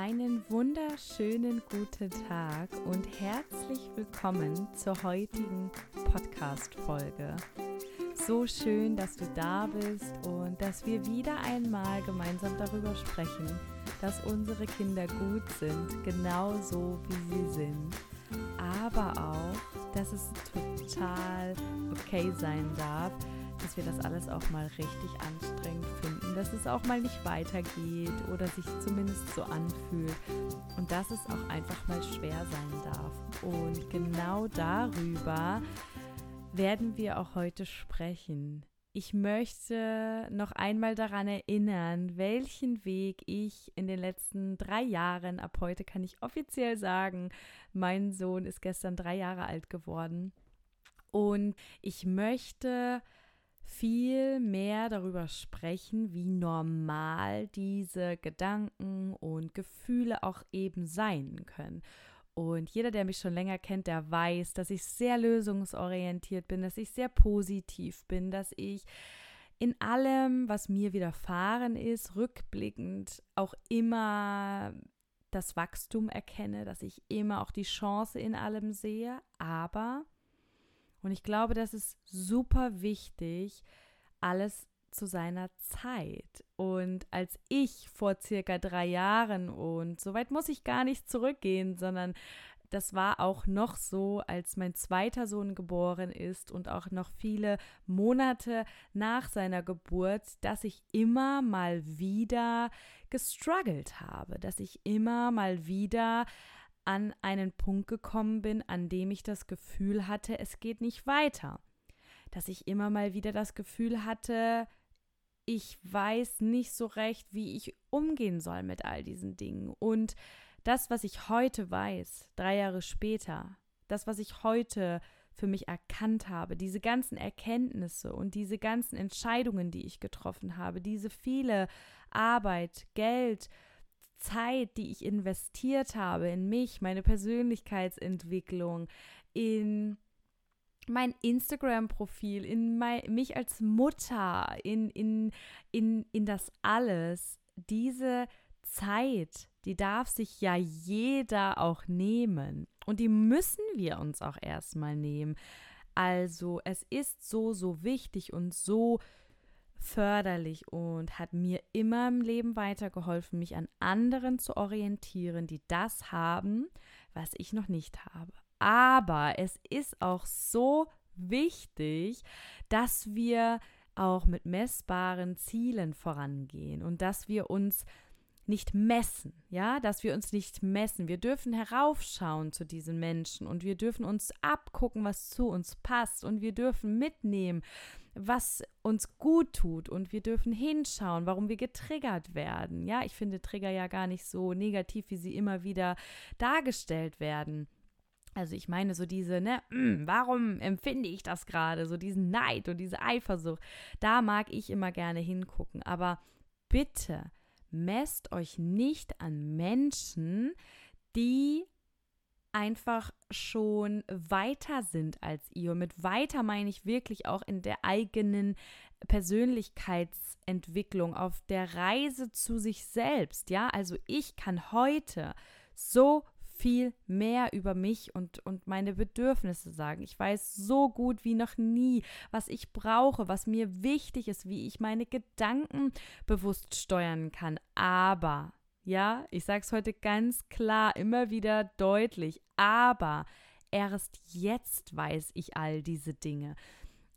Einen wunderschönen guten Tag und herzlich willkommen zur heutigen Podcast-Folge. So schön, dass du da bist und dass wir wieder einmal gemeinsam darüber sprechen, dass unsere Kinder gut sind, genauso wie sie sind. Aber auch, dass es total okay sein darf, dass wir das alles auch mal richtig anstrengend finden, dass es auch mal nicht weitergeht oder sich zumindest so anfühlt und dass es auch einfach mal schwer sein darf. Und genau darüber werden wir auch heute sprechen. Ich möchte noch einmal daran erinnern, welchen Weg ich in den letzten drei Jahren, ab heute kann ich offiziell sagen, mein Sohn ist gestern drei Jahre alt geworden. Und ich möchte viel mehr darüber sprechen, wie normal diese Gedanken und Gefühle auch eben sein können. Und jeder, der mich schon länger kennt, der weiß, dass ich sehr lösungsorientiert bin, dass ich sehr positiv bin, dass ich in allem, was mir widerfahren ist, rückblickend auch immer das Wachstum erkenne, dass ich immer auch die Chance in allem sehe, aber und ich glaube, das ist super wichtig, alles zu seiner Zeit. Und als ich vor circa drei Jahren, und so weit muss ich gar nicht zurückgehen, sondern das war auch noch so, als mein zweiter Sohn geboren ist und auch noch viele Monate nach seiner Geburt, dass ich immer mal wieder gestruggelt habe, dass ich immer mal wieder an einen Punkt gekommen bin, an dem ich das Gefühl hatte, es geht nicht weiter. Dass ich immer mal wieder das Gefühl hatte, ich weiß nicht so recht, wie ich umgehen soll mit all diesen Dingen. Und das, was ich heute weiß, drei Jahre später, das, was ich heute für mich erkannt habe, diese ganzen Erkenntnisse und diese ganzen Entscheidungen, die ich getroffen habe, diese viele Arbeit, Geld, Zeit, die ich investiert habe in mich, meine Persönlichkeitsentwicklung, in mein Instagram-Profil, in mein, mich als Mutter, in, in, in, in das alles, diese Zeit, die darf sich ja jeder auch nehmen. Und die müssen wir uns auch erstmal nehmen. Also es ist so, so wichtig und so förderlich und hat mir immer im Leben weitergeholfen, mich an anderen zu orientieren, die das haben, was ich noch nicht habe. Aber es ist auch so wichtig, dass wir auch mit messbaren Zielen vorangehen und dass wir uns nicht messen, ja, dass wir uns nicht messen. Wir dürfen heraufschauen zu diesen Menschen und wir dürfen uns abgucken, was zu uns passt und wir dürfen mitnehmen, was uns gut tut und wir dürfen hinschauen, warum wir getriggert werden. Ja, ich finde Trigger ja gar nicht so negativ, wie sie immer wieder dargestellt werden. Also ich meine so diese, ne, mm, warum empfinde ich das gerade, so diesen Neid und diese Eifersucht, da mag ich immer gerne hingucken, aber bitte messt euch nicht an Menschen, die einfach schon weiter sind als ihr. Und mit weiter meine ich wirklich auch in der eigenen Persönlichkeitsentwicklung, auf der Reise zu sich selbst. Ja, also ich kann heute so viel mehr über mich und, und meine Bedürfnisse sagen. Ich weiß so gut wie noch nie, was ich brauche, was mir wichtig ist, wie ich meine Gedanken bewusst steuern kann. Aber ja, ich sage es heute ganz klar, immer wieder deutlich, aber erst jetzt weiß ich all diese Dinge.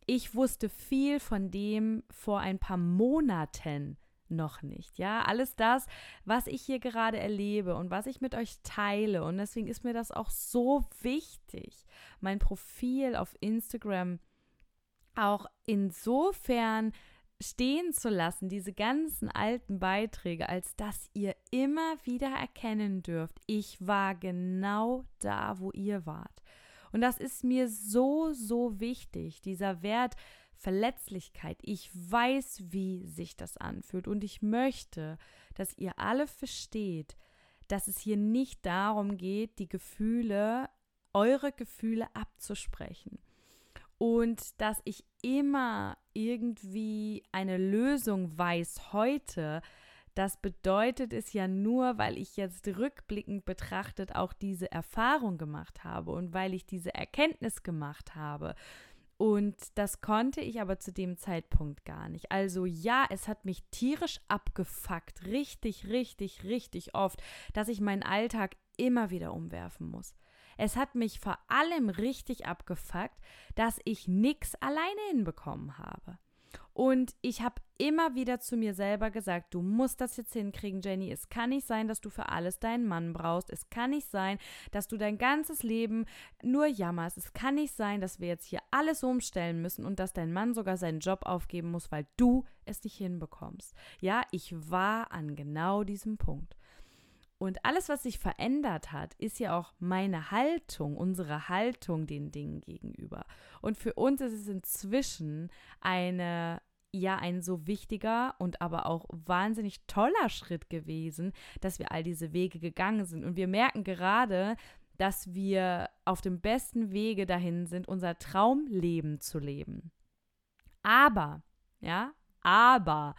Ich wusste viel von dem vor ein paar Monaten noch nicht. Ja, alles das, was ich hier gerade erlebe und was ich mit euch teile. Und deswegen ist mir das auch so wichtig, mein Profil auf Instagram auch insofern stehen zu lassen, diese ganzen alten Beiträge, als dass ihr immer wieder erkennen dürft, ich war genau da, wo ihr wart. Und das ist mir so, so wichtig, dieser Wert Verletzlichkeit. Ich weiß, wie sich das anfühlt und ich möchte, dass ihr alle versteht, dass es hier nicht darum geht, die Gefühle, eure Gefühle abzusprechen und dass ich immer irgendwie eine Lösung weiß heute, das bedeutet es ja nur, weil ich jetzt rückblickend betrachtet auch diese Erfahrung gemacht habe und weil ich diese Erkenntnis gemacht habe. Und das konnte ich aber zu dem Zeitpunkt gar nicht. Also ja, es hat mich tierisch abgefuckt, richtig, richtig, richtig oft, dass ich meinen Alltag immer wieder umwerfen muss. Es hat mich vor allem richtig abgefuckt, dass ich nichts alleine hinbekommen habe. Und ich habe immer wieder zu mir selber gesagt, du musst das jetzt hinkriegen, Jenny. Es kann nicht sein, dass du für alles deinen Mann brauchst. Es kann nicht sein, dass du dein ganzes Leben nur jammerst. Es kann nicht sein, dass wir jetzt hier alles umstellen müssen und dass dein Mann sogar seinen Job aufgeben muss, weil du es nicht hinbekommst. Ja, ich war an genau diesem Punkt. Und alles, was sich verändert hat, ist ja auch meine Haltung, unsere Haltung den Dingen gegenüber. Und für uns ist es inzwischen eine ja ein so wichtiger und aber auch wahnsinnig toller Schritt gewesen, dass wir all diese Wege gegangen sind. Und wir merken gerade, dass wir auf dem besten Wege dahin sind, unser Traumleben zu leben. Aber, ja, aber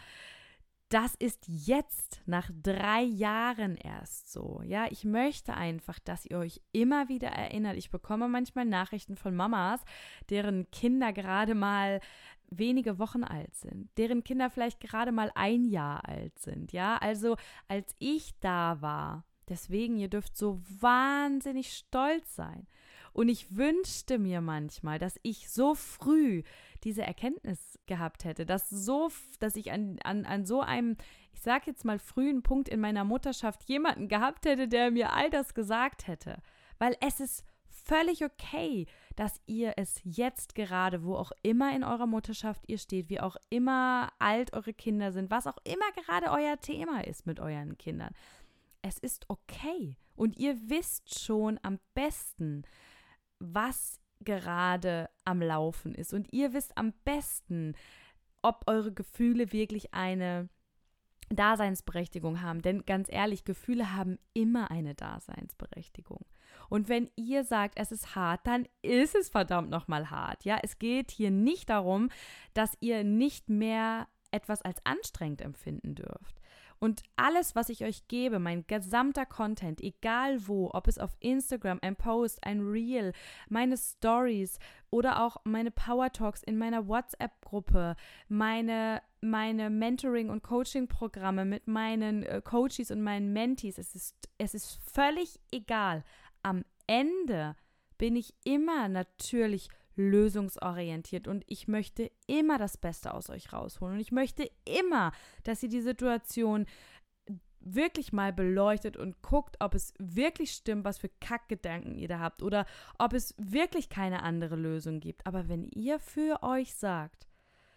das ist jetzt nach drei Jahren erst so. Ja, ich möchte einfach, dass ihr euch immer wieder erinnert. Ich bekomme manchmal Nachrichten von Mamas, deren Kinder gerade mal wenige Wochen alt sind, deren Kinder vielleicht gerade mal ein Jahr alt sind. Ja, also als ich da war, deswegen, ihr dürft so wahnsinnig stolz sein. Und ich wünschte mir manchmal, dass ich so früh diese Erkenntnis gehabt hätte, dass so, dass ich an, an, an so einem, ich sag jetzt mal, frühen Punkt in meiner Mutterschaft jemanden gehabt hätte, der mir all das gesagt hätte. Weil es ist völlig okay, dass ihr es jetzt gerade, wo auch immer in eurer Mutterschaft ihr steht, wie auch immer alt eure Kinder sind, was auch immer gerade euer Thema ist mit euren Kindern. Es ist okay. Und ihr wisst schon am besten, was gerade am Laufen ist. Und ihr wisst am besten, ob eure Gefühle wirklich eine Daseinsberechtigung haben. Denn ganz ehrlich, Gefühle haben immer eine Daseinsberechtigung. Und wenn ihr sagt, es ist hart, dann ist es verdammt nochmal hart. Ja, es geht hier nicht darum, dass ihr nicht mehr etwas als anstrengend empfinden dürft. Und alles, was ich euch gebe, mein gesamter Content, egal wo, ob es auf Instagram, ein Post, ein Reel, meine Stories oder auch meine Power Talks in meiner WhatsApp-Gruppe, meine, meine Mentoring- und Coaching-Programme mit meinen äh, Coaches und meinen Mentees, es ist, es ist völlig egal. Am Ende bin ich immer natürlich lösungsorientiert und ich möchte immer das Beste aus euch rausholen und ich möchte immer, dass ihr die Situation wirklich mal beleuchtet und guckt, ob es wirklich stimmt, was für Kackgedanken ihr da habt oder ob es wirklich keine andere Lösung gibt. Aber wenn ihr für euch sagt,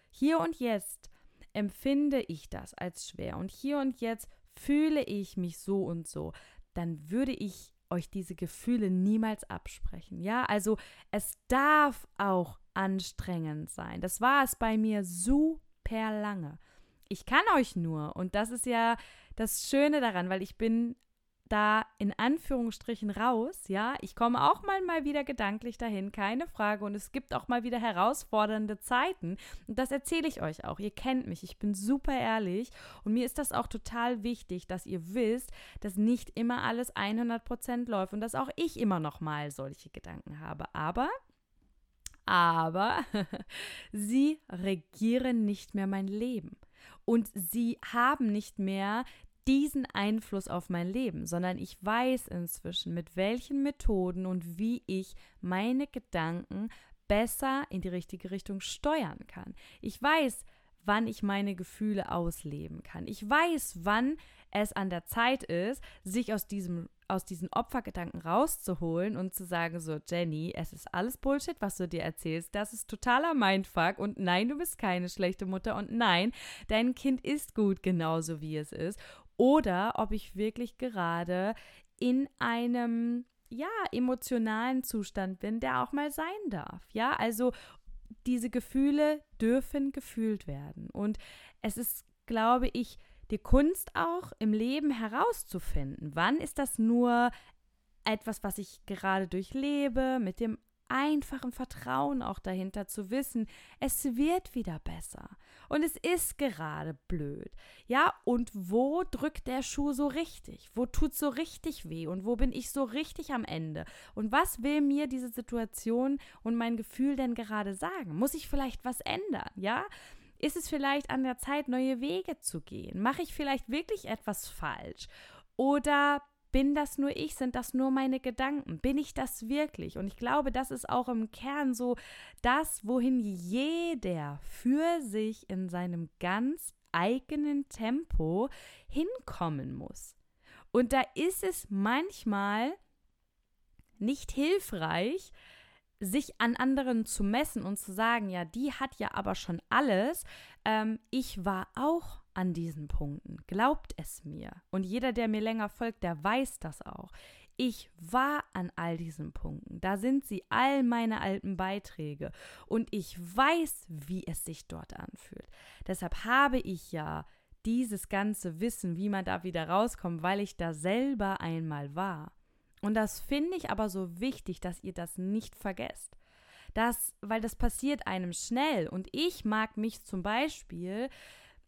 hier und jetzt empfinde ich das als schwer und hier und jetzt fühle ich mich so und so, dann würde ich euch diese Gefühle niemals absprechen. Ja, also es darf auch anstrengend sein. Das war es bei mir super lange. Ich kann euch nur, und das ist ja das Schöne daran, weil ich bin da in Anführungsstrichen raus, ja. Ich komme auch mal, mal wieder gedanklich dahin, keine Frage. Und es gibt auch mal wieder herausfordernde Zeiten. Und das erzähle ich euch auch. Ihr kennt mich, ich bin super ehrlich. Und mir ist das auch total wichtig, dass ihr wisst, dass nicht immer alles 100% läuft und dass auch ich immer noch mal solche Gedanken habe. Aber aber sie regieren nicht mehr mein Leben. Und sie haben nicht mehr diesen Einfluss auf mein Leben, sondern ich weiß inzwischen, mit welchen Methoden und wie ich meine Gedanken besser in die richtige Richtung steuern kann. Ich weiß, wann ich meine Gefühle ausleben kann. Ich weiß, wann es an der Zeit ist, sich aus diesem aus diesen Opfergedanken rauszuholen und zu sagen so Jenny, es ist alles Bullshit, was du dir erzählst. Das ist totaler Mindfuck und nein, du bist keine schlechte Mutter und nein, dein Kind ist gut genauso wie es ist oder ob ich wirklich gerade in einem ja, emotionalen Zustand bin, der auch mal sein darf. Ja, also diese Gefühle dürfen gefühlt werden. Und es ist, glaube ich, die Kunst auch im Leben herauszufinden, wann ist das nur etwas, was ich gerade durchlebe, mit dem einfachen Vertrauen auch dahinter zu wissen, es wird wieder besser. Und es ist gerade blöd. Ja, und wo drückt der Schuh so richtig? Wo tut so richtig weh? Und wo bin ich so richtig am Ende? Und was will mir diese Situation und mein Gefühl denn gerade sagen? Muss ich vielleicht was ändern? Ja? Ist es vielleicht an der Zeit, neue Wege zu gehen? Mache ich vielleicht wirklich etwas falsch? Oder bin das nur ich? Sind das nur meine Gedanken? Bin ich das wirklich? Und ich glaube, das ist auch im Kern so das, wohin jeder für sich in seinem ganz eigenen Tempo hinkommen muss. Und da ist es manchmal nicht hilfreich, sich an anderen zu messen und zu sagen, ja, die hat ja aber schon alles. Ähm, ich war auch an diesen Punkten. Glaubt es mir. Und jeder, der mir länger folgt, der weiß das auch. Ich war an all diesen Punkten. Da sind sie, all meine alten Beiträge. Und ich weiß, wie es sich dort anfühlt. Deshalb habe ich ja dieses ganze Wissen, wie man da wieder rauskommt, weil ich da selber einmal war. Und das finde ich aber so wichtig, dass ihr das nicht vergesst. Das, weil das passiert einem schnell. Und ich mag mich zum Beispiel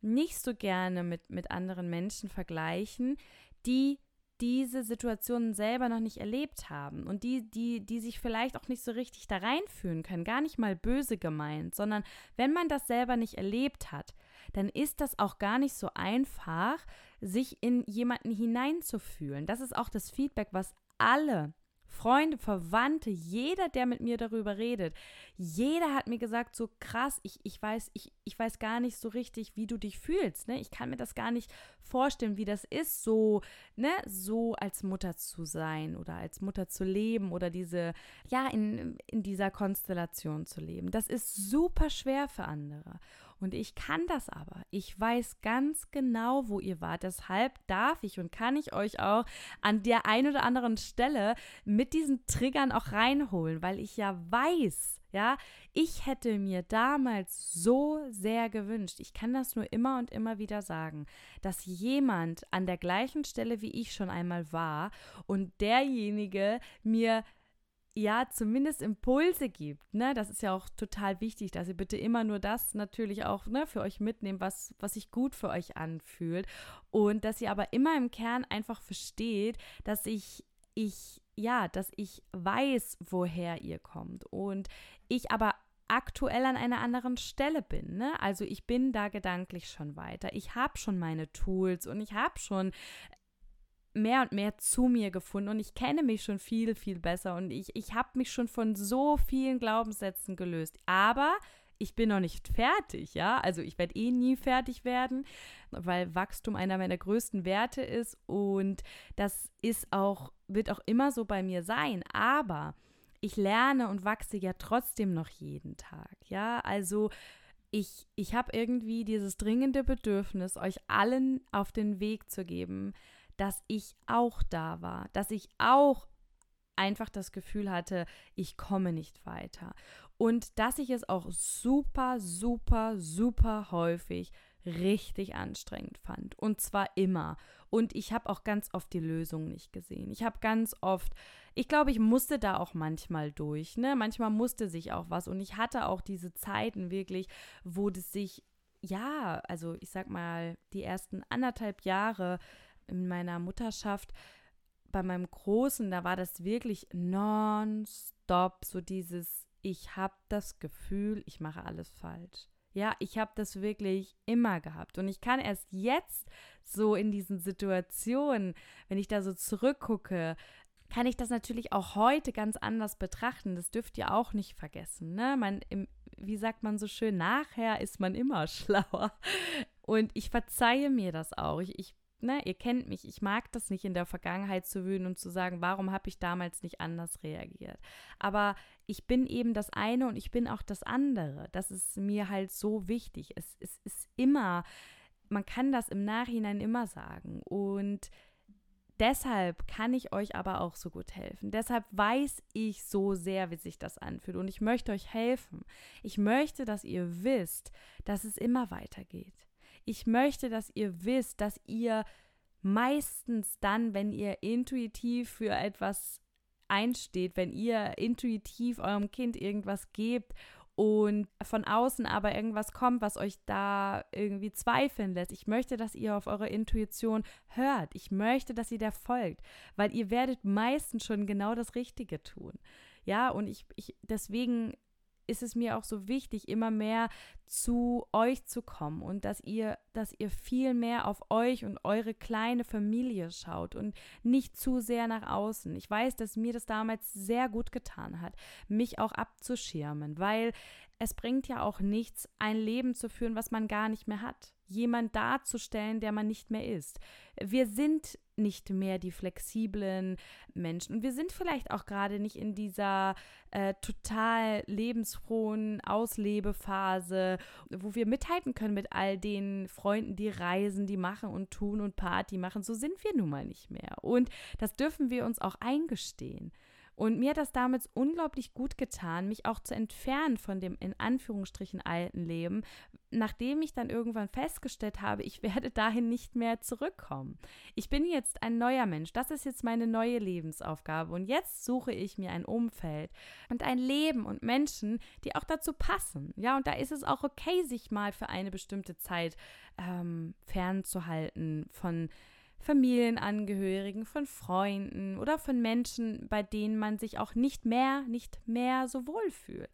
nicht so gerne mit, mit anderen Menschen vergleichen, die diese Situationen selber noch nicht erlebt haben und die, die, die sich vielleicht auch nicht so richtig da reinfühlen können, gar nicht mal böse gemeint, sondern wenn man das selber nicht erlebt hat, dann ist das auch gar nicht so einfach, sich in jemanden hineinzufühlen. Das ist auch das Feedback, was alle Freunde, Verwandte, jeder, der mit mir darüber redet, jeder hat mir gesagt, so krass, ich, ich, weiß, ich, ich weiß gar nicht so richtig, wie du dich fühlst. Ne? Ich kann mir das gar nicht vorstellen, wie das ist, so, ne, so als Mutter zu sein oder als Mutter zu leben oder diese, ja, in, in dieser Konstellation zu leben. Das ist super schwer für andere. Und ich kann das aber. Ich weiß ganz genau, wo ihr wart. Deshalb darf ich und kann ich euch auch an der einen oder anderen Stelle mit diesen Triggern auch reinholen, weil ich ja weiß, ja, ich hätte mir damals so sehr gewünscht, ich kann das nur immer und immer wieder sagen, dass jemand an der gleichen Stelle wie ich schon einmal war und derjenige mir ja zumindest Impulse gibt. Ne? Das ist ja auch total wichtig, dass ihr bitte immer nur das natürlich auch ne, für euch mitnehmt, was, was sich gut für euch anfühlt. Und dass ihr aber immer im Kern einfach versteht, dass ich, ich, ja, dass ich weiß, woher ihr kommt. Und ich aber aktuell an einer anderen Stelle bin. Ne? Also ich bin da gedanklich schon weiter. Ich habe schon meine Tools und ich habe schon mehr und mehr zu mir gefunden und ich kenne mich schon viel, viel besser und ich, ich habe mich schon von so vielen Glaubenssätzen gelöst. Aber ich bin noch nicht fertig, ja. Also ich werde eh nie fertig werden, weil Wachstum einer meiner größten Werte ist und das ist auch, wird auch immer so bei mir sein. Aber ich lerne und wachse ja trotzdem noch jeden Tag, ja. Also ich, ich habe irgendwie dieses dringende Bedürfnis, euch allen auf den Weg zu geben, dass ich auch da war, dass ich auch einfach das Gefühl hatte, ich komme nicht weiter. Und dass ich es auch super, super, super häufig richtig anstrengend fand. Und zwar immer. Und ich habe auch ganz oft die Lösung nicht gesehen. Ich habe ganz oft, ich glaube, ich musste da auch manchmal durch. Ne? Manchmal musste sich auch was. Und ich hatte auch diese Zeiten wirklich, wo das sich, ja, also ich sag mal, die ersten anderthalb Jahre in meiner Mutterschaft bei meinem Großen, da war das wirklich nonstop so dieses, ich habe das Gefühl, ich mache alles falsch. Ja, ich habe das wirklich immer gehabt. Und ich kann erst jetzt so in diesen Situationen, wenn ich da so zurückgucke, kann ich das natürlich auch heute ganz anders betrachten. Das dürft ihr auch nicht vergessen. Ne? Man, im, wie sagt man so schön, nachher ist man immer schlauer. Und ich verzeihe mir das auch. Ich, ich ne, ihr kennt mich, ich mag das nicht in der Vergangenheit zu wühlen und zu sagen, warum habe ich damals nicht anders reagiert. Aber ich bin eben das eine und ich bin auch das andere. Das ist mir halt so wichtig. Es, es ist immer, man kann das im Nachhinein immer sagen. Und deshalb kann ich euch aber auch so gut helfen. Deshalb weiß ich so sehr, wie sich das anfühlt. Und ich möchte euch helfen. Ich möchte, dass ihr wisst, dass es immer weitergeht ich möchte, dass ihr wisst, dass ihr meistens dann, wenn ihr intuitiv für etwas einsteht, wenn ihr intuitiv eurem Kind irgendwas gebt und von außen aber irgendwas kommt, was euch da irgendwie zweifeln lässt. Ich möchte, dass ihr auf eure Intuition hört. Ich möchte, dass ihr der folgt, weil ihr werdet meistens schon genau das Richtige tun. Ja, und ich, ich deswegen ist es mir auch so wichtig, immer mehr zu euch zu kommen und dass ihr, dass ihr viel mehr auf euch und eure kleine Familie schaut und nicht zu sehr nach außen. Ich weiß, dass mir das damals sehr gut getan hat, mich auch abzuschirmen, weil es bringt ja auch nichts, ein Leben zu führen, was man gar nicht mehr hat. Jemand darzustellen, der man nicht mehr ist. Wir sind nicht mehr die flexiblen Menschen. Wir sind vielleicht auch gerade nicht in dieser äh, total lebensfrohen Auslebephase, wo wir mithalten können mit all den Freunden, die reisen, die machen und tun und Party machen. So sind wir nun mal nicht mehr. Und das dürfen wir uns auch eingestehen. Und mir hat das damals unglaublich gut getan, mich auch zu entfernen von dem in Anführungsstrichen alten Leben, nachdem ich dann irgendwann festgestellt habe, ich werde dahin nicht mehr zurückkommen. Ich bin jetzt ein neuer Mensch, das ist jetzt meine neue Lebensaufgabe und jetzt suche ich mir ein Umfeld und ein Leben und Menschen, die auch dazu passen. Ja, und da ist es auch okay, sich mal für eine bestimmte Zeit ähm, fernzuhalten von Familienangehörigen, von Freunden oder von Menschen, bei denen man sich auch nicht mehr, nicht mehr so wohl fühlt.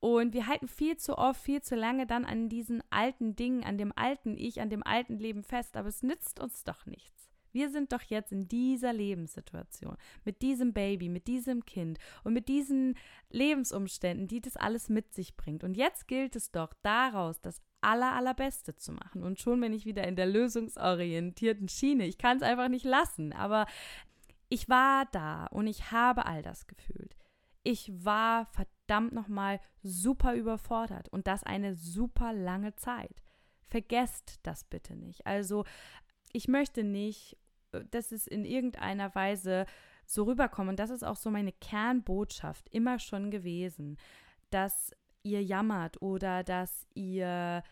Und wir halten viel zu oft, viel zu lange dann an diesen alten Dingen, an dem alten Ich, an dem alten Leben fest, aber es nützt uns doch nichts. Wir sind doch jetzt in dieser Lebenssituation, mit diesem Baby, mit diesem Kind und mit diesen Lebensumständen, die das alles mit sich bringt. Und jetzt gilt es doch daraus, das aller, allerbeste zu machen. Und schon bin ich wieder in der lösungsorientierten Schiene. Ich kann es einfach nicht lassen. Aber ich war da und ich habe all das gefühlt. Ich war verdammt nochmal super überfordert und das eine super lange Zeit. Vergesst das bitte nicht. Also, ich möchte nicht, äh, dass es in irgendeiner Weise so rüberkommt. Und das ist auch so meine Kernbotschaft immer schon gewesen, dass ihr jammert oder dass ihr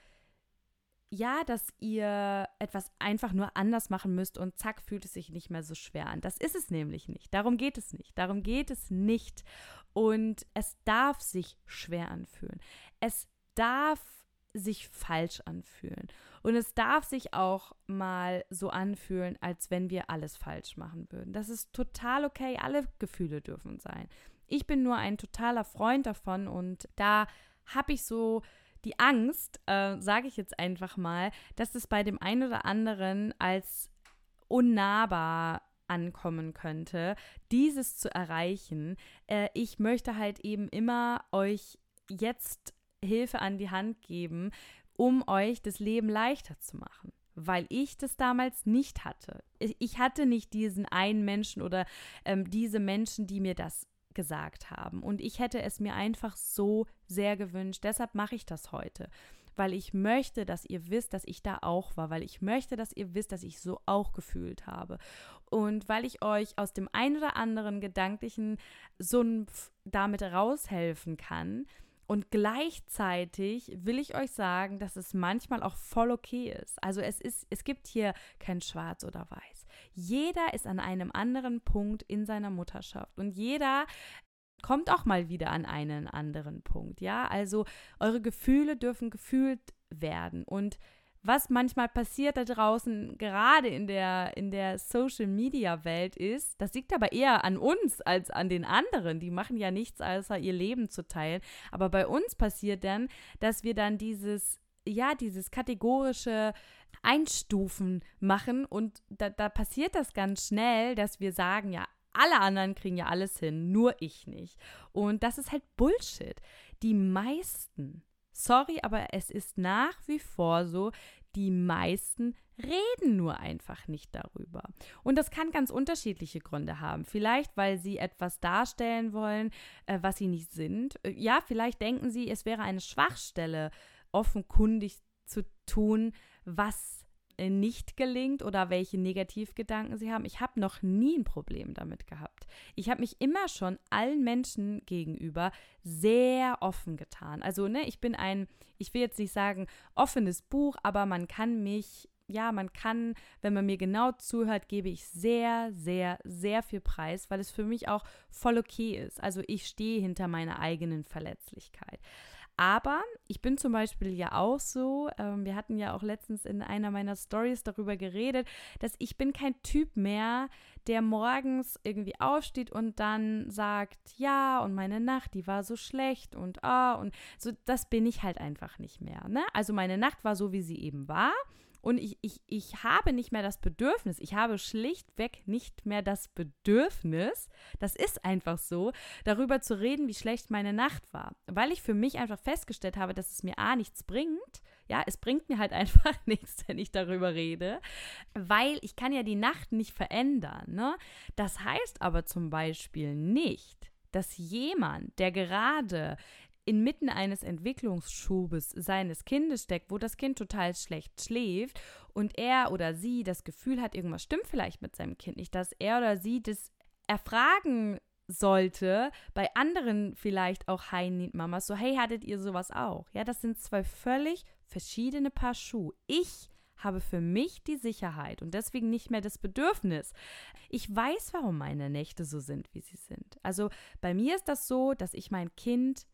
ja, dass ihr etwas einfach nur anders machen müsst und zack, fühlt es sich nicht mehr so schwer an. Das ist es nämlich nicht. Darum geht es nicht. Darum geht es nicht. Und es darf sich schwer anfühlen. Es darf sich falsch anfühlen. Und es darf sich auch mal so anfühlen, als wenn wir alles falsch machen würden. Das ist total okay. Alle Gefühle dürfen sein. Ich bin nur ein totaler Freund davon und da habe ich so die Angst, äh, sage ich jetzt einfach mal, dass es bei dem einen oder anderen als unnahbar ankommen könnte, dieses zu erreichen. Äh, ich möchte halt eben immer euch jetzt Hilfe an die Hand geben, um euch das Leben leichter zu machen weil ich das damals nicht hatte. Ich hatte nicht diesen einen Menschen oder ähm, diese Menschen, die mir das gesagt haben. Und ich hätte es mir einfach so sehr gewünscht. Deshalb mache ich das heute. Weil ich möchte, dass ihr wisst, dass ich da auch war, weil ich möchte, dass ihr wisst, dass ich so auch gefühlt habe. Und weil ich euch aus dem ein oder anderen gedanklichen Sumpf damit raushelfen kann, und gleichzeitig will ich euch sagen, dass es manchmal auch voll okay ist. Also es ist, es gibt hier kein Schwarz oder Weiß. Jeder ist an einem anderen Punkt in seiner Mutterschaft und jeder kommt auch mal wieder an einen anderen Punkt. Ja, also eure Gefühle dürfen gefühlt werden und was manchmal passiert da draußen, gerade in der, in der Social-Media-Welt ist, das liegt aber eher an uns als an den anderen. Die machen ja nichts, außer ihr Leben zu teilen. Aber bei uns passiert dann, dass wir dann dieses, ja, dieses kategorische Einstufen machen und da, da passiert das ganz schnell, dass wir sagen, ja, alle anderen kriegen ja alles hin, nur ich nicht. Und das ist halt Bullshit. Die meisten Sorry, aber es ist nach wie vor so, die meisten reden nur einfach nicht darüber. Und das kann ganz unterschiedliche Gründe haben. Vielleicht, weil sie etwas darstellen wollen, äh, was sie nicht sind. Äh, ja, vielleicht denken sie, es wäre eine Schwachstelle, offenkundig zu tun, was äh, nicht gelingt oder welche Negativgedanken sie haben. Ich habe noch nie ein Problem damit gehabt. Ich habe mich immer schon allen Menschen gegenüber sehr offen getan. Also, ne, ich bin ein, ich will jetzt nicht sagen offenes Buch, aber man kann mich ja, man kann, wenn man mir genau zuhört, gebe ich sehr, sehr, sehr viel Preis, weil es für mich auch voll okay ist. Also ich stehe hinter meiner eigenen Verletzlichkeit. Aber ich bin zum Beispiel ja auch so, ähm, wir hatten ja auch letztens in einer meiner Stories darüber geredet, dass ich bin kein Typ mehr, der morgens irgendwie aufsteht und dann sagt, ja, und meine Nacht, die war so schlecht und ah, und so, das bin ich halt einfach nicht mehr. Ne? Also meine Nacht war so, wie sie eben war. Und ich, ich, ich habe nicht mehr das Bedürfnis, ich habe schlichtweg nicht mehr das Bedürfnis, das ist einfach so, darüber zu reden, wie schlecht meine Nacht war. Weil ich für mich einfach festgestellt habe, dass es mir A nichts bringt. Ja, es bringt mir halt einfach nichts, wenn ich darüber rede, weil ich kann ja die Nacht nicht verändern. Ne? Das heißt aber zum Beispiel nicht, dass jemand, der gerade inmitten eines Entwicklungsschubes seines Kindes steckt, wo das Kind total schlecht schläft und er oder sie das Gefühl hat, irgendwas stimmt vielleicht mit seinem Kind nicht, dass er oder sie das erfragen sollte, bei anderen vielleicht auch High-Need-Mamas, so, hey, hattet ihr sowas auch? Ja, das sind zwei völlig verschiedene Paar Schuhe. Ich habe für mich die Sicherheit und deswegen nicht mehr das Bedürfnis. Ich weiß, warum meine Nächte so sind, wie sie sind. Also bei mir ist das so, dass ich mein Kind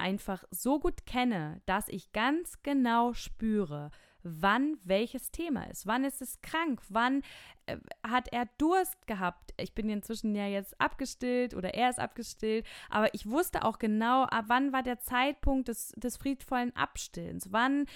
einfach so gut kenne, dass ich ganz genau spüre, wann welches Thema ist. Wann ist es krank? Wann äh, hat er Durst gehabt? Ich bin inzwischen ja jetzt abgestillt oder er ist abgestillt, aber ich wusste auch genau, ab wann war der Zeitpunkt des, des friedvollen Abstillens? Wann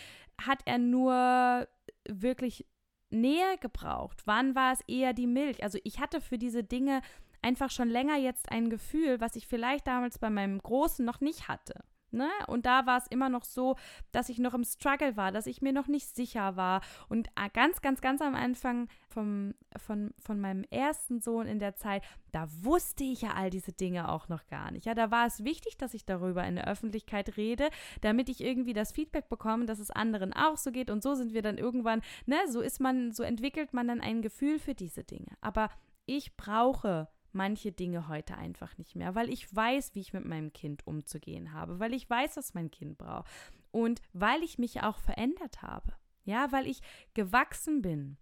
hat er nur wirklich Nähe gebraucht? Wann war es eher die Milch? Also ich hatte für diese Dinge einfach schon länger jetzt ein Gefühl, was ich vielleicht damals bei meinem Großen noch nicht hatte. Ne? Und da war es immer noch so, dass ich noch im Struggle war, dass ich mir noch nicht sicher war. Und äh, ganz, ganz, ganz am Anfang vom, von, von meinem ersten Sohn in der Zeit, da wusste ich ja all diese Dinge auch noch gar nicht. Ja, da war es wichtig, dass ich darüber in der Öffentlichkeit rede, damit ich irgendwie das Feedback bekomme, dass es anderen auch so geht. Und so sind wir dann irgendwann, ne, so ist man, so entwickelt man dann ein Gefühl für diese Dinge. Aber ich brauche manche Dinge heute einfach nicht mehr, weil ich weiß, wie ich mit meinem Kind umzugehen habe, weil ich weiß, was mein Kind braucht und weil ich mich auch verändert habe. Ja, weil ich gewachsen bin.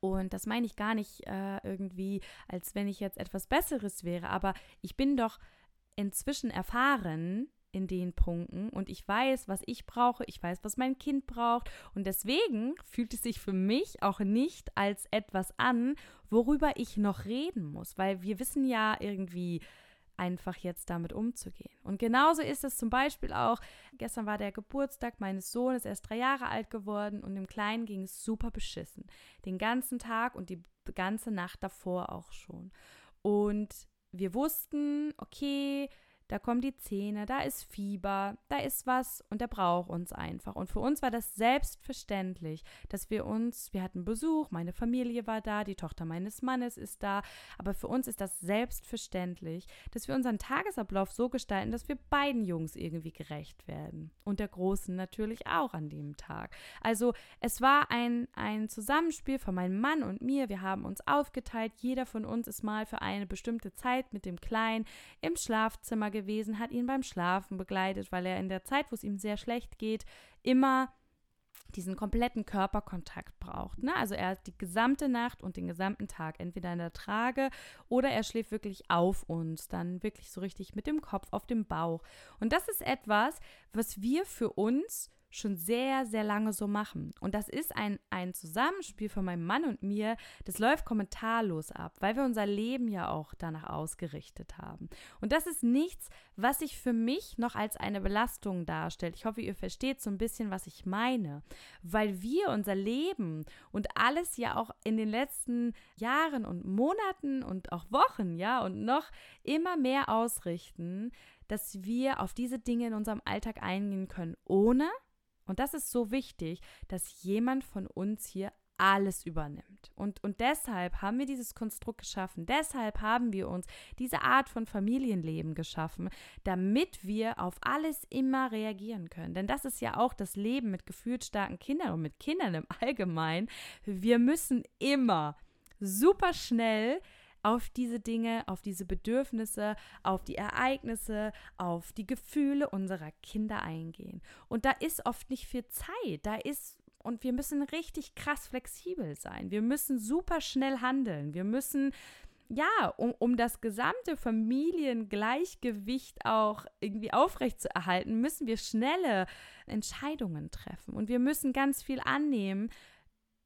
Und das meine ich gar nicht äh, irgendwie, als wenn ich jetzt etwas Besseres wäre, aber ich bin doch inzwischen erfahren, in den Punkten und ich weiß, was ich brauche, ich weiß, was mein Kind braucht und deswegen fühlt es sich für mich auch nicht als etwas an, worüber ich noch reden muss, weil wir wissen ja irgendwie einfach jetzt damit umzugehen. Und genauso ist es zum Beispiel auch, gestern war der Geburtstag meines Sohnes, er ist drei Jahre alt geworden und dem Kleinen ging es super beschissen. Den ganzen Tag und die ganze Nacht davor auch schon. Und wir wussten, okay, da kommen die Zähne, da ist Fieber, da ist was und der braucht uns einfach. Und für uns war das selbstverständlich, dass wir uns, wir hatten Besuch, meine Familie war da, die Tochter meines Mannes ist da, aber für uns ist das selbstverständlich, dass wir unseren Tagesablauf so gestalten, dass wir beiden Jungs irgendwie gerecht werden. Und der Großen natürlich auch an dem Tag. Also es war ein, ein Zusammenspiel von meinem Mann und mir. Wir haben uns aufgeteilt. Jeder von uns ist mal für eine bestimmte Zeit mit dem Kleinen im Schlafzimmer gewesen gewesen, hat ihn beim Schlafen begleitet, weil er in der Zeit, wo es ihm sehr schlecht geht, immer diesen kompletten Körperkontakt braucht. Ne? Also er hat die gesamte Nacht und den gesamten Tag entweder in der Trage oder er schläft wirklich auf uns, dann wirklich so richtig mit dem Kopf auf dem Bauch. Und das ist etwas, was wir für uns schon sehr, sehr lange so machen. Und das ist ein, ein Zusammenspiel von meinem Mann und mir, das läuft kommentarlos ab, weil wir unser Leben ja auch danach ausgerichtet haben. Und das ist nichts, was sich für mich noch als eine Belastung darstellt. Ich hoffe, ihr versteht so ein bisschen, was ich meine, weil wir unser Leben und alles ja auch in den letzten Jahren und Monaten und auch Wochen, ja, und noch immer mehr ausrichten, dass wir auf diese Dinge in unserem Alltag eingehen können, ohne und das ist so wichtig, dass jemand von uns hier alles übernimmt. Und, und deshalb haben wir dieses Konstrukt geschaffen. Deshalb haben wir uns diese Art von Familienleben geschaffen, damit wir auf alles immer reagieren können. Denn das ist ja auch das Leben mit gefühlsstarken Kindern und mit Kindern im Allgemeinen. Wir müssen immer super schnell auf diese Dinge, auf diese Bedürfnisse, auf die Ereignisse, auf die Gefühle unserer Kinder eingehen. Und da ist oft nicht viel Zeit. Da ist und wir müssen richtig krass flexibel sein. Wir müssen super schnell handeln. Wir müssen ja, um, um das gesamte Familiengleichgewicht auch irgendwie aufrechtzuerhalten, müssen wir schnelle Entscheidungen treffen. Und wir müssen ganz viel annehmen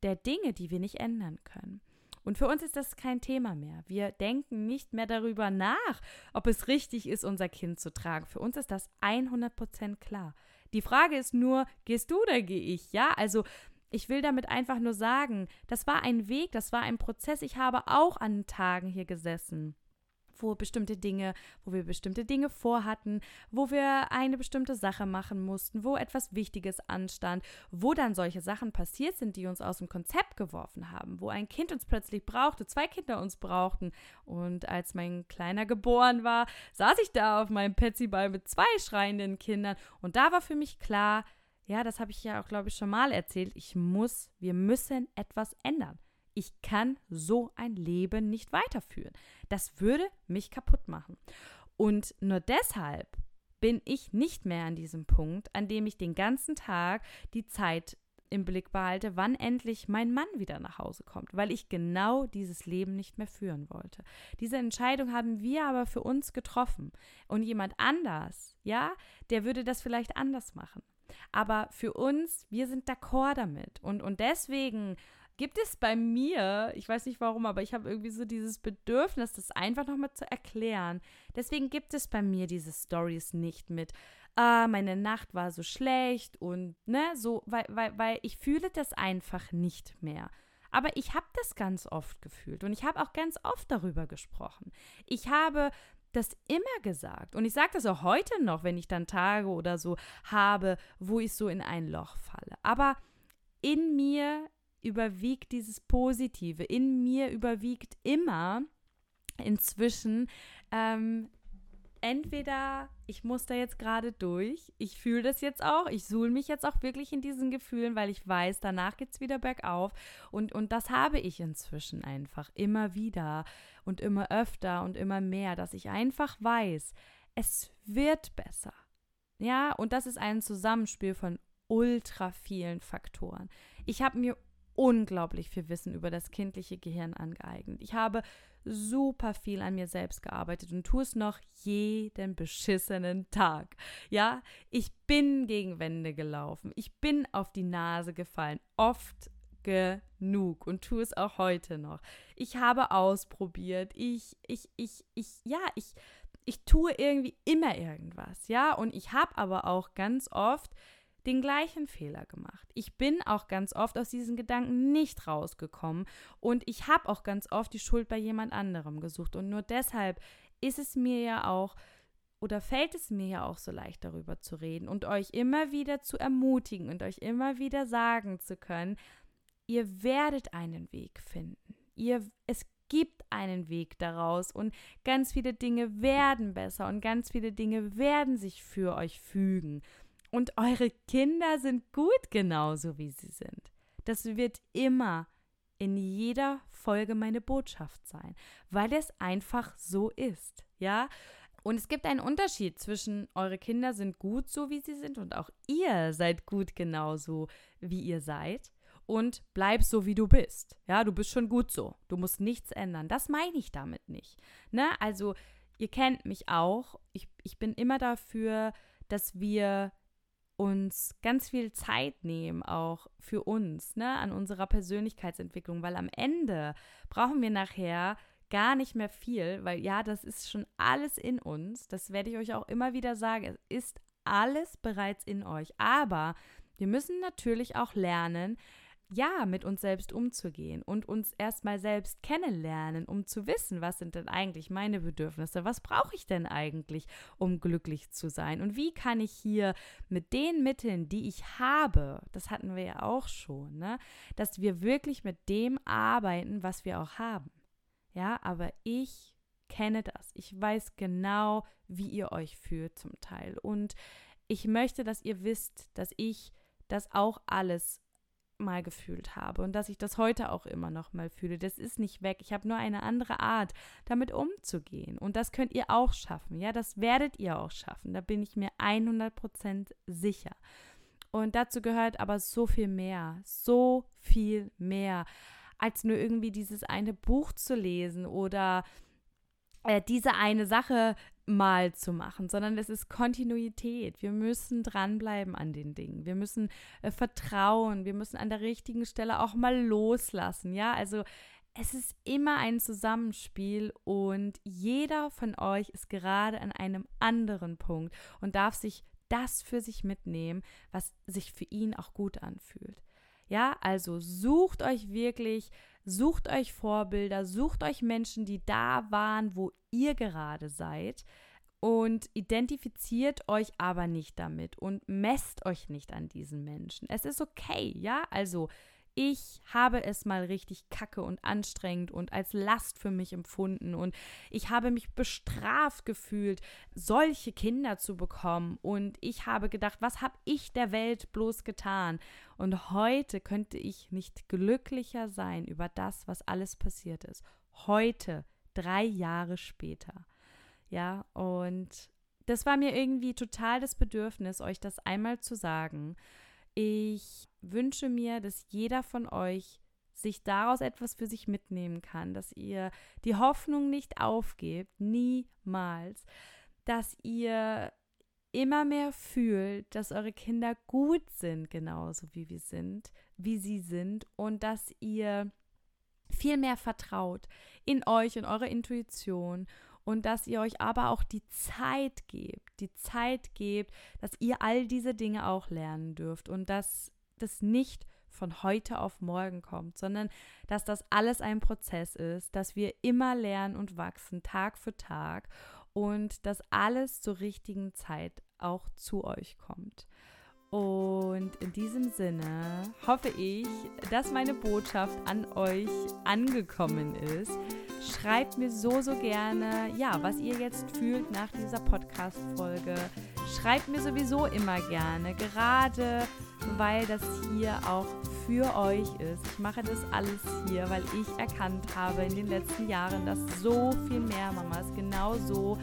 der Dinge, die wir nicht ändern können. Und für uns ist das kein Thema mehr. Wir denken nicht mehr darüber nach, ob es richtig ist, unser Kind zu tragen. Für uns ist das 100% klar. Die Frage ist nur, gehst du oder gehe ich? Ja, also ich will damit einfach nur sagen, das war ein Weg, das war ein Prozess. Ich habe auch an Tagen hier gesessen wo bestimmte Dinge, wo wir bestimmte Dinge vorhatten, wo wir eine bestimmte Sache machen mussten, wo etwas Wichtiges anstand, wo dann solche Sachen passiert sind, die uns aus dem Konzept geworfen haben, wo ein Kind uns plötzlich brauchte, zwei Kinder uns brauchten. Und als mein Kleiner geboren war, saß ich da auf meinem Petsyball mit zwei schreienden Kindern und da war für mich klar, ja, das habe ich ja auch, glaube ich, schon mal erzählt. Ich muss, wir müssen etwas ändern. Ich kann so ein Leben nicht weiterführen. Das würde mich kaputt machen. Und nur deshalb bin ich nicht mehr an diesem Punkt, an dem ich den ganzen Tag die Zeit im Blick behalte, wann endlich mein Mann wieder nach Hause kommt, weil ich genau dieses Leben nicht mehr führen wollte. Diese Entscheidung haben wir aber für uns getroffen. Und jemand anders, ja, der würde das vielleicht anders machen. Aber für uns, wir sind d'accord damit. Und, und deswegen gibt es bei mir, ich weiß nicht warum, aber ich habe irgendwie so dieses Bedürfnis, das einfach nochmal zu erklären. Deswegen gibt es bei mir diese Stories nicht mit, ah, meine Nacht war so schlecht und, ne, so, weil, weil, weil ich fühle das einfach nicht mehr. Aber ich habe das ganz oft gefühlt und ich habe auch ganz oft darüber gesprochen. Ich habe das immer gesagt. Und ich sage das auch heute noch, wenn ich dann Tage oder so habe, wo ich so in ein Loch falle. Aber in mir überwiegt dieses Positive. In mir überwiegt immer inzwischen ähm, entweder ich muss da jetzt gerade durch, ich fühle das jetzt auch, ich suhle mich jetzt auch wirklich in diesen Gefühlen, weil ich weiß, danach geht es wieder bergauf. Und, und das habe ich inzwischen einfach immer wieder und immer öfter und immer mehr, dass ich einfach weiß, es wird besser. Ja, und das ist ein Zusammenspiel von ultra vielen Faktoren. Ich habe mir unglaublich viel Wissen über das kindliche Gehirn angeeignet. Ich habe super viel an mir selbst gearbeitet und tue es noch jeden beschissenen Tag. Ja, ich bin gegen Wände gelaufen. Ich bin auf die Nase gefallen. Oft genug und tue es auch heute noch. Ich habe ausprobiert. Ich, ich, ich, ich, ja, ich, ich tue irgendwie immer irgendwas. Ja, und ich habe aber auch ganz oft den gleichen Fehler gemacht. Ich bin auch ganz oft aus diesen Gedanken nicht rausgekommen und ich habe auch ganz oft die Schuld bei jemand anderem gesucht. Und nur deshalb ist es mir ja auch oder fällt es mir ja auch so leicht darüber zu reden und euch immer wieder zu ermutigen und euch immer wieder sagen zu können, ihr werdet einen Weg finden. Ihr, es gibt einen Weg daraus und ganz viele Dinge werden besser und ganz viele Dinge werden sich für euch fügen. Und eure Kinder sind gut genauso, wie sie sind. Das wird immer in jeder Folge meine Botschaft sein, weil es einfach so ist, ja? Und es gibt einen Unterschied zwischen eure Kinder sind gut so, wie sie sind und auch ihr seid gut genauso, wie ihr seid und bleib so, wie du bist. Ja, du bist schon gut so. Du musst nichts ändern. Das meine ich damit nicht. Ne? Also, ihr kennt mich auch. Ich, ich bin immer dafür, dass wir uns ganz viel Zeit nehmen, auch für uns, ne, an unserer Persönlichkeitsentwicklung, weil am Ende brauchen wir nachher gar nicht mehr viel, weil ja, das ist schon alles in uns. Das werde ich euch auch immer wieder sagen. Es ist alles bereits in euch. Aber wir müssen natürlich auch lernen, ja, mit uns selbst umzugehen und uns erstmal selbst kennenlernen, um zu wissen, was sind denn eigentlich meine Bedürfnisse, was brauche ich denn eigentlich, um glücklich zu sein und wie kann ich hier mit den Mitteln, die ich habe, das hatten wir ja auch schon, ne, dass wir wirklich mit dem arbeiten, was wir auch haben. Ja, aber ich kenne das. Ich weiß genau, wie ihr euch fühlt zum Teil und ich möchte, dass ihr wisst, dass ich das auch alles mal gefühlt habe und dass ich das heute auch immer noch mal fühle. Das ist nicht weg. Ich habe nur eine andere Art, damit umzugehen. Und das könnt ihr auch schaffen. Ja, das werdet ihr auch schaffen. Da bin ich mir 100% sicher. Und dazu gehört aber so viel mehr, so viel mehr, als nur irgendwie dieses eine Buch zu lesen oder äh, diese eine Sache mal zu machen, sondern es ist Kontinuität. Wir müssen dranbleiben an den Dingen. Wir müssen äh, vertrauen. Wir müssen an der richtigen Stelle auch mal loslassen. Ja, also es ist immer ein Zusammenspiel und jeder von euch ist gerade an einem anderen Punkt und darf sich das für sich mitnehmen, was sich für ihn auch gut anfühlt. Ja, also sucht euch wirklich, sucht euch Vorbilder, sucht euch Menschen, die da waren, wo ihr gerade seid und identifiziert euch aber nicht damit und messt euch nicht an diesen Menschen. Es ist okay, ja, also ich habe es mal richtig kacke und anstrengend und als Last für mich empfunden und ich habe mich bestraft gefühlt, solche Kinder zu bekommen und ich habe gedacht, was habe ich der Welt bloß getan? Und heute könnte ich nicht glücklicher sein über das, was alles passiert ist. Heute, drei Jahre später. Ja, und das war mir irgendwie total das Bedürfnis, euch das einmal zu sagen. Ich wünsche mir, dass jeder von euch sich daraus etwas für sich mitnehmen kann, dass ihr die Hoffnung nicht aufgebt, niemals, dass ihr immer mehr fühlt, dass eure Kinder gut sind, genauso wie wir sind, wie sie sind und dass ihr viel mehr vertraut in euch und eure Intuition und dass ihr euch aber auch die Zeit gebt, die Zeit gebt, dass ihr all diese Dinge auch lernen dürft und dass das nicht von heute auf morgen kommt, sondern dass das alles ein Prozess ist, dass wir immer lernen und wachsen, Tag für Tag und dass alles zur richtigen Zeit auch zu euch kommt. Und in diesem Sinne hoffe ich, dass meine Botschaft an euch angekommen ist. Schreibt mir so, so gerne, ja, was ihr jetzt fühlt nach dieser Podcast-Folge. Schreibt mir sowieso immer gerne, gerade weil das hier auch für euch ist. Ich mache das alles hier, weil ich erkannt habe in den letzten Jahren, dass so viel mehr Mamas genau so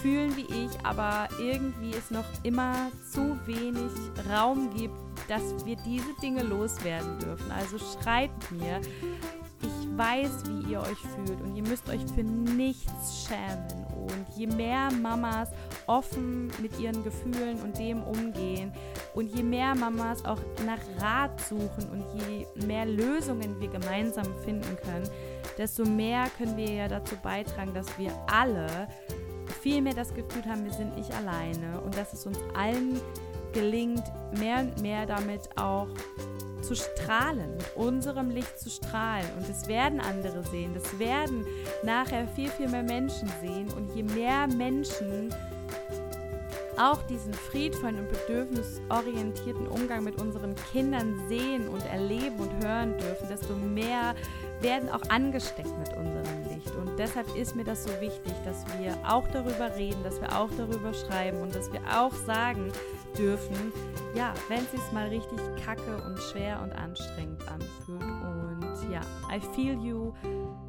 fühlen wie ich, aber irgendwie es noch immer zu wenig Raum gibt, dass wir diese Dinge loswerden dürfen. Also schreibt mir. Weiß, wie ihr euch fühlt und ihr müsst euch für nichts schämen. Und je mehr Mamas offen mit ihren Gefühlen und dem umgehen und je mehr Mamas auch nach Rat suchen und je mehr Lösungen wir gemeinsam finden können, desto mehr können wir ja dazu beitragen, dass wir alle viel mehr das Gefühl haben, wir sind nicht alleine und dass es uns allen gelingt, mehr und mehr damit auch zu strahlen, mit unserem Licht zu strahlen. Und es werden andere sehen, das werden nachher viel, viel mehr Menschen sehen. Und je mehr Menschen auch diesen friedvollen und bedürfnisorientierten Umgang mit unseren Kindern sehen und erleben und hören dürfen, desto mehr werden auch angesteckt mit. Und deshalb ist mir das so wichtig, dass wir auch darüber reden, dass wir auch darüber schreiben und dass wir auch sagen dürfen, ja, wenn es sich mal richtig kacke und schwer und anstrengend anfühlt. Und ja, I feel you,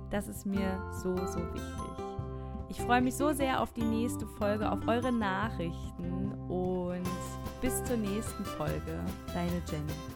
das ist mir so, so wichtig. Ich freue mich so sehr auf die nächste Folge, auf eure Nachrichten und bis zur nächsten Folge. Deine Jenny.